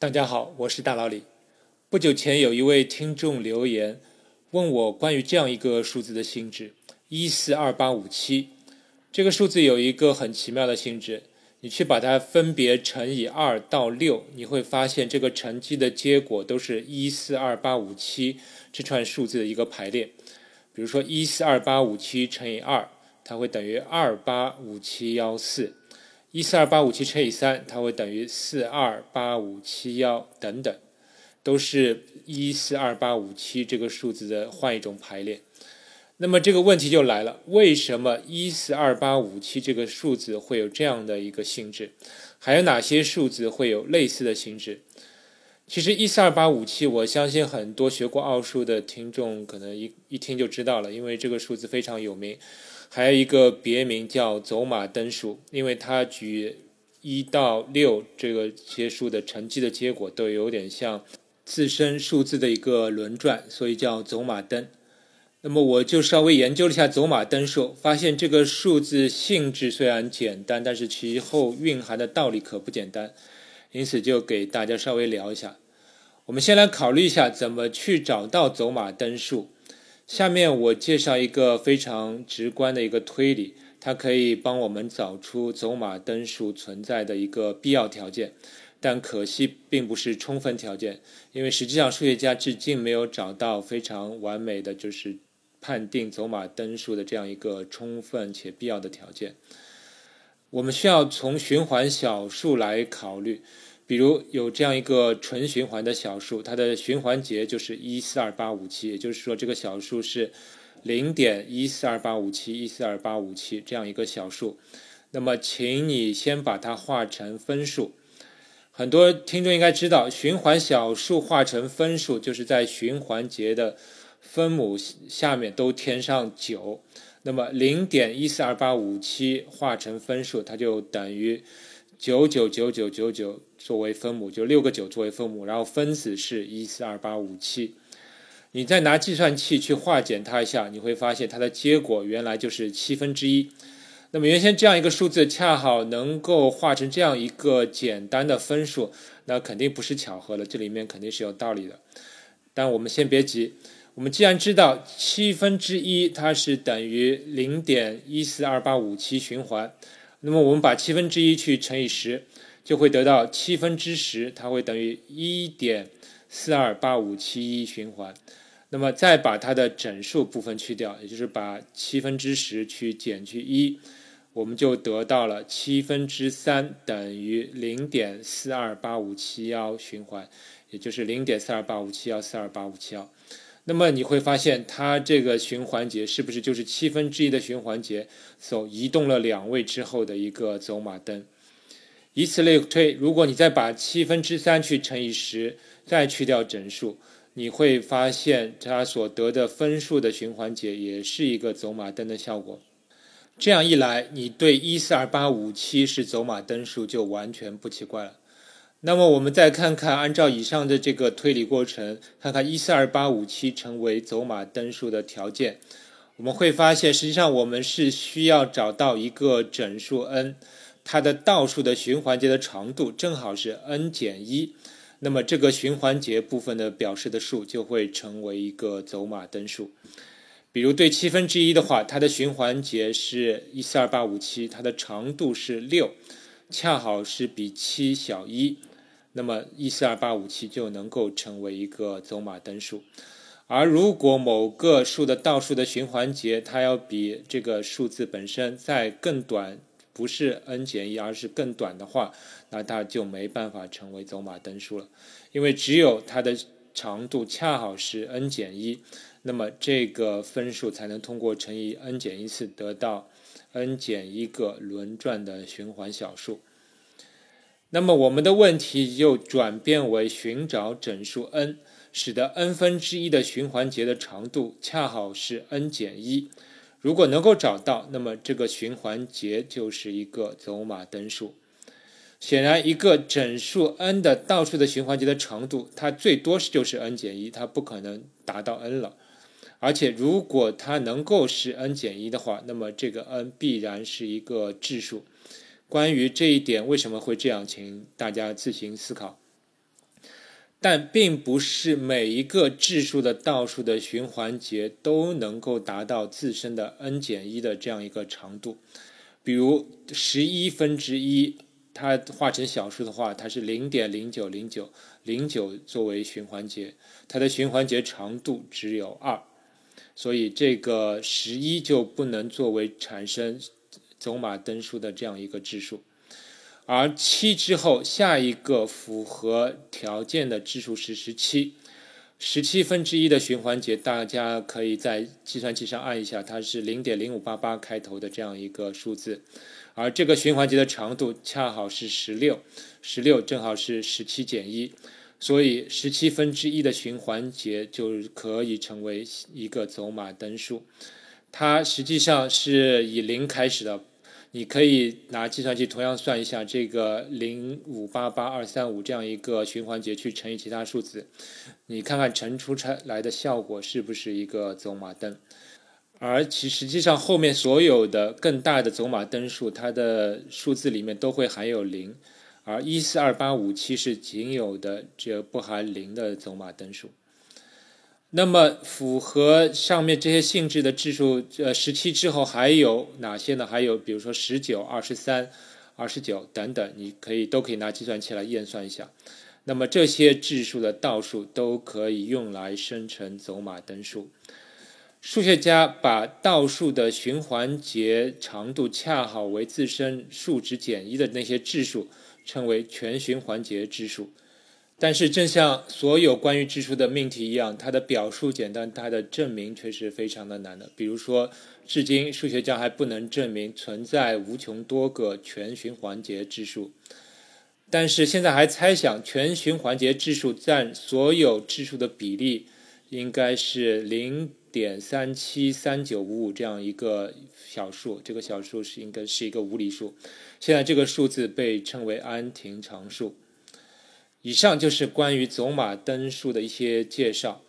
大家好，我是大老李。不久前有一位听众留言问我关于这样一个数字的性质：一四二八五七。这个数字有一个很奇妙的性质，你去把它分别乘以二到六，你会发现这个乘积的结果都是一四二八五七这串数字的一个排列。比如说一四二八五七乘以二，它会等于二八五七幺四。一四二八五七乘以三，它会等于四二八五七幺等等，都是一四二八五七这个数字的换一种排列。那么这个问题就来了：为什么一四二八五七这个数字会有这样的一个性质？还有哪些数字会有类似的性质？其实一四二八五七，我相信很多学过奥数的听众可能一一听就知道了，因为这个数字非常有名。还有一个别名叫走马灯数，因为它举一到六这个些数的乘积的结果都有点像自身数字的一个轮转，所以叫走马灯。那么我就稍微研究了一下走马灯数，发现这个数字性质虽然简单，但是其后蕴含的道理可不简单，因此就给大家稍微聊一下。我们先来考虑一下怎么去找到走马灯数。下面我介绍一个非常直观的一个推理，它可以帮我们找出走马灯数存在的一个必要条件，但可惜并不是充分条件，因为实际上数学家至今没有找到非常完美的就是判定走马灯数的这样一个充分且必要的条件。我们需要从循环小数来考虑。比如有这样一个纯循环的小数，它的循环节就是一四二八五七，也就是说这个小数是零点一四二八五七一四二八五七这样一个小数。那么，请你先把它化成分数。很多听众应该知道，循环小数化成分数，就是在循环节的分母下面都添上九。那么，零点一四二八五七化成分数，它就等于。九九九九九九作为分母，就六个九作为分母，然后分子是一四二八五七。你再拿计算器去化简它一下，你会发现它的结果原来就是七分之一。那么原先这样一个数字恰好能够化成这样一个简单的分数，那肯定不是巧合了，这里面肯定是有道理的。但我们先别急，我们既然知道七分之一它是等于零点一四二八五七循环。那么我们把七分之一去乘以十，就会得到七分之十，它会等于一点四二八五七一循环。那么再把它的整数部分去掉，也就是把七分之十去减去一，我们就得到了七分之三等于零点四二八五七幺循环，也就是零点四二八五七幺四二八五七幺。那么你会发现，它这个循环节是不是就是七分之一的循环节所移动了两位之后的一个走马灯？以此类推，如果你再把七分之三去乘以十，再去掉整数，你会发现它所得的分数的循环节也是一个走马灯的效果。这样一来，你对一四二八五七是走马灯数就完全不奇怪了。那么我们再看看，按照以上的这个推理过程，看看一四二八五七成为走马灯数的条件，我们会发现，实际上我们是需要找到一个整数 n，它的倒数的循环节的长度正好是 n 减一，那么这个循环节部分的表示的数就会成为一个走马灯数。比如对七分之一的话，它的循环节是一四二八五七，它的长度是六，恰好是比七小一。那么一四二八五七就能够成为一个走马灯数，而如果某个数的倒数的循环节它要比这个数字本身再更短，不是 n 减一，而是更短的话，那它就没办法成为走马灯数了，因为只有它的长度恰好是 n 减一，那么这个分数才能通过乘以 n 减一次得到 n 减一个轮转的循环小数。那么我们的问题就转变为寻找整数 n，使得 n 分之一的循环节的长度恰好是 n 减一。如果能够找到，那么这个循环节就是一个走马灯数。显然，一个整数 n 的倒数的循环节的长度，它最多是就是 n 减一，它不可能达到 n 了。而且，如果它能够是 n 减一的话，那么这个 n 必然是一个质数。关于这一点为什么会这样，请大家自行思考。但并不是每一个质数的倒数的循环节都能够达到自身的 n 减一的这样一个长度。比如十一分之一，它化成小数的话，它是零点零九零九零九作为循环节，它的循环节长度只有二，所以这个十一就不能作为产生走马灯数的这样一个质数。而七之后，下一个符合条件的质数是十七，十七分之一的循环节，大家可以在计算器上按一下，它是零点零五八八开头的这样一个数字，而这个循环节的长度恰好是十六，十六正好是十七减一，所以十七分之一的循环节就可以成为一个走马灯数，它实际上是以零开始的。你可以拿计算器同样算一下这个零五八八二三五这样一个循环节去乘以其他数字，你看看乘出来的效果是不是一个走马灯？而其实际上后面所有的更大的走马灯数，它的数字里面都会含有零，而一四二八五七是仅有的这不含零的走马灯数。那么符合上面这些性质的质数，呃，十七之后还有哪些呢？还有比如说十九、二十三、二十九等等，你可以都可以拿计算器来验算一下。那么这些质数的倒数都可以用来生成走马灯数。数学家把倒数的循环节长度恰好为自身数值减一的那些质数，称为全循环节质数。但是，正像所有关于质数的命题一样，它的表述简单，它的证明却是非常的难的。比如说，至今数学家还不能证明存在无穷多个全循环节质数。但是现在还猜想，全循环节质数占所有质数的比例应该是零点三七三九五五这样一个小数。这个小数是应该是一个无理数。现在这个数字被称为安亭常数。以上就是关于走马灯数的一些介绍，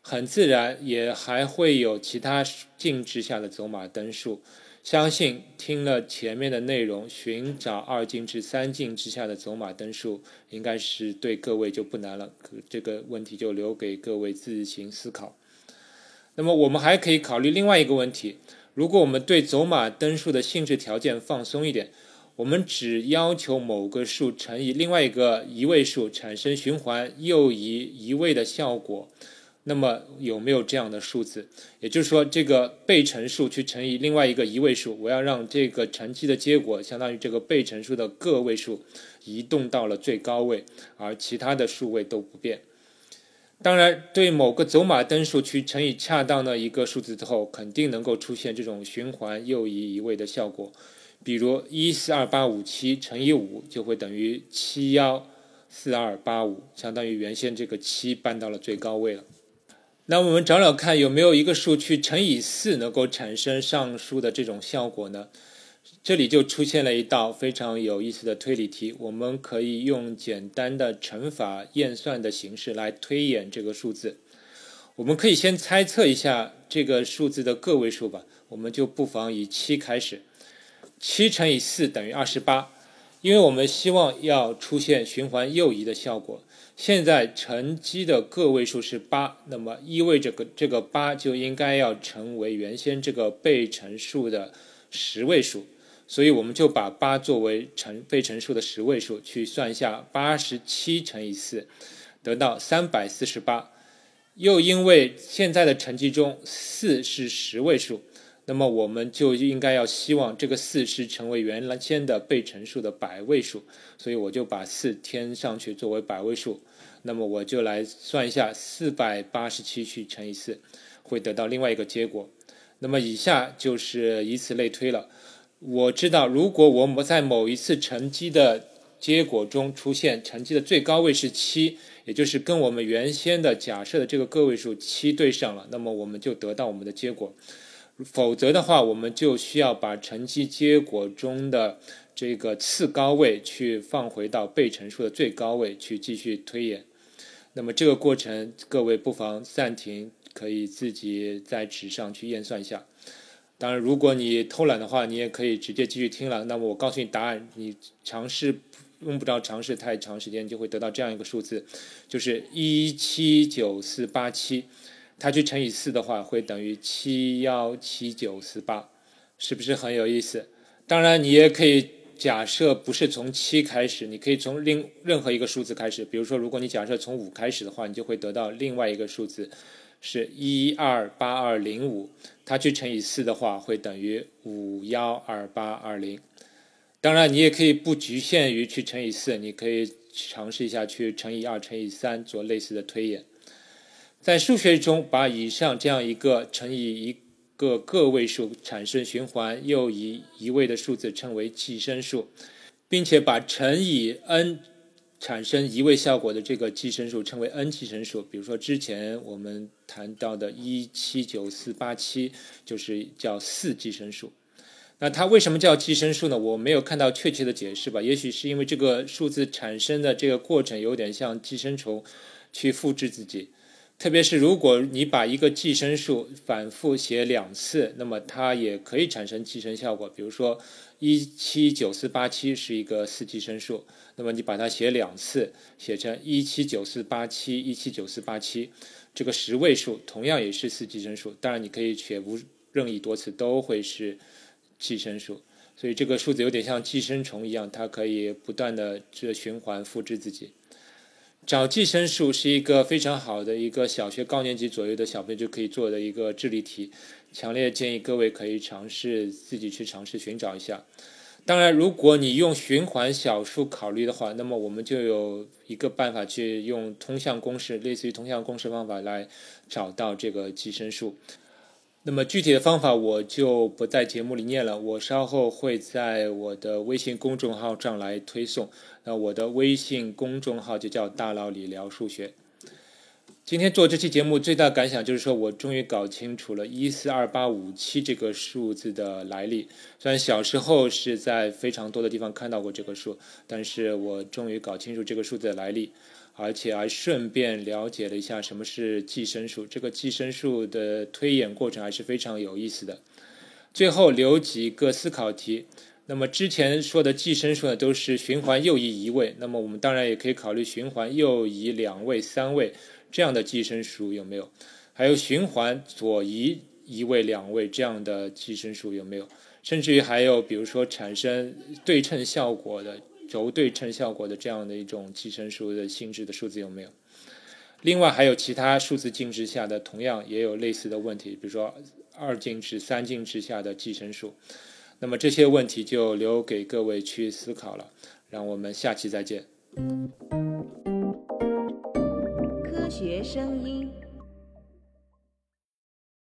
很自然，也还会有其他静止下的走马灯数。相信听了前面的内容，寻找二进制、三进制下的走马灯数，应该是对各位就不难了。这个问题就留给各位自行思考。那么，我们还可以考虑另外一个问题：如果我们对走马灯数的性质条件放松一点。我们只要求某个数乘以另外一个一位数产生循环右移一位的效果，那么有没有这样的数字？也就是说，这个被乘数去乘以另外一个一位数，我要让这个乘积的结果相当于这个被乘数的个位数移动到了最高位，而其他的数位都不变。当然，对某个走马灯数去乘以恰当的一个数字之后，肯定能够出现这种循环右移一位的效果。比如一四二八五七乘以五就会等于七幺四二八五，相当于原先这个七搬到了最高位了。那我们找找看有没有一个数去乘以四能够产生上述的这种效果呢？这里就出现了一道非常有意思的推理题，我们可以用简单的乘法验算的形式来推演这个数字。我们可以先猜测一下这个数字的个位数吧，我们就不妨以七开始。七乘以四等于二十八，因为我们希望要出现循环右移的效果。现在乘积的个位数是八，那么意味着个这个八就应该要成为原先这个被乘数的十位数，所以我们就把八作为乘被乘数的十位数去算一下，八十七乘以四得到三百四十八。又因为现在的乘积中四是十位数。那么我们就应该要希望这个四是成为原来先的被乘数的百位数，所以我就把四添上去作为百位数。那么我就来算一下，四百八十七去乘以四，会得到另外一个结果。那么以下就是以此类推了。我知道，如果我们在某一次乘积的结果中出现乘积的最高位是七，也就是跟我们原先的假设的这个个位数七对上了，那么我们就得到我们的结果。否则的话，我们就需要把乘积结果中的这个次高位去放回到被乘数的最高位去继续推演。那么这个过程，各位不妨暂停，可以自己在纸上去验算一下。当然，如果你偷懒的话，你也可以直接继续听了。那么我告诉你答案，你尝试用不着尝试太长时间，就会得到这样一个数字，就是一七九四八七，它去乘以四的话，会等于七幺七九四八，是不是很有意思？当然，你也可以假设不是从七开始，你可以从另任何一个数字开始。比如说，如果你假设从五开始的话，你就会得到另外一个数字，是一二八二零五，它去乘以四的话，会等于五幺二八二零。当然，你也可以不局限于去乘以四，你可以尝试一下去乘以二、乘以三，做类似的推演。在数学中，把以上这样一个乘以一。个个位数产生循环又以一位的数字称为寄生数，并且把乘以 n 产生一位效果的这个寄生数称为 n 寄生数。比如说之前我们谈到的1794487就是叫四寄生数。那它为什么叫寄生数呢？我没有看到确切的解释吧。也许是因为这个数字产生的这个过程有点像寄生虫去复制自己。特别是如果你把一个寄生数反复写两次，那么它也可以产生寄生效果。比如说，一七九四八七是一个四寄生数，那么你把它写两次，写成一七九四八七一七九四八七，这个十位数同样也是四寄生数。当然，你可以写无任意多次都会是寄生数。所以这个数字有点像寄生虫一样，它可以不断的这循环复制自己。找寄生数是一个非常好的一个小学高年级左右的小朋友就可以做的一个智力题，强烈建议各位可以尝试自己去尝试寻找一下。当然，如果你用循环小数考虑的话，那么我们就有一个办法去用通项公式，类似于通项公式方法来找到这个寄生数。那么具体的方法我就不在节目里念了，我稍后会在我的微信公众号上来推送。那我的微信公众号就叫大佬理聊数学。今天做这期节目最大感想就是说我终于搞清楚了一四二八五七这个数字的来历。虽然小时候是在非常多的地方看到过这个数，但是我终于搞清楚这个数字的来历。而且还顺便了解了一下什么是寄生数，这个寄生数的推演过程还是非常有意思的。最后留几个思考题。那么之前说的寄生数呢，都是循环右移一位，那么我们当然也可以考虑循环右移两位、三位这样的寄生数有没有？还有循环左移一位、两位这样的寄生数有没有？甚至于还有比如说产生对称效果的。轴对称效果的这样的一种寄生数的性质的数字有没有？另外还有其他数字静止下的同样也有类似的问题，比如说二进制、三进制下的寄生数。那么这些问题就留给各位去思考了。让我们下期再见。科学声音。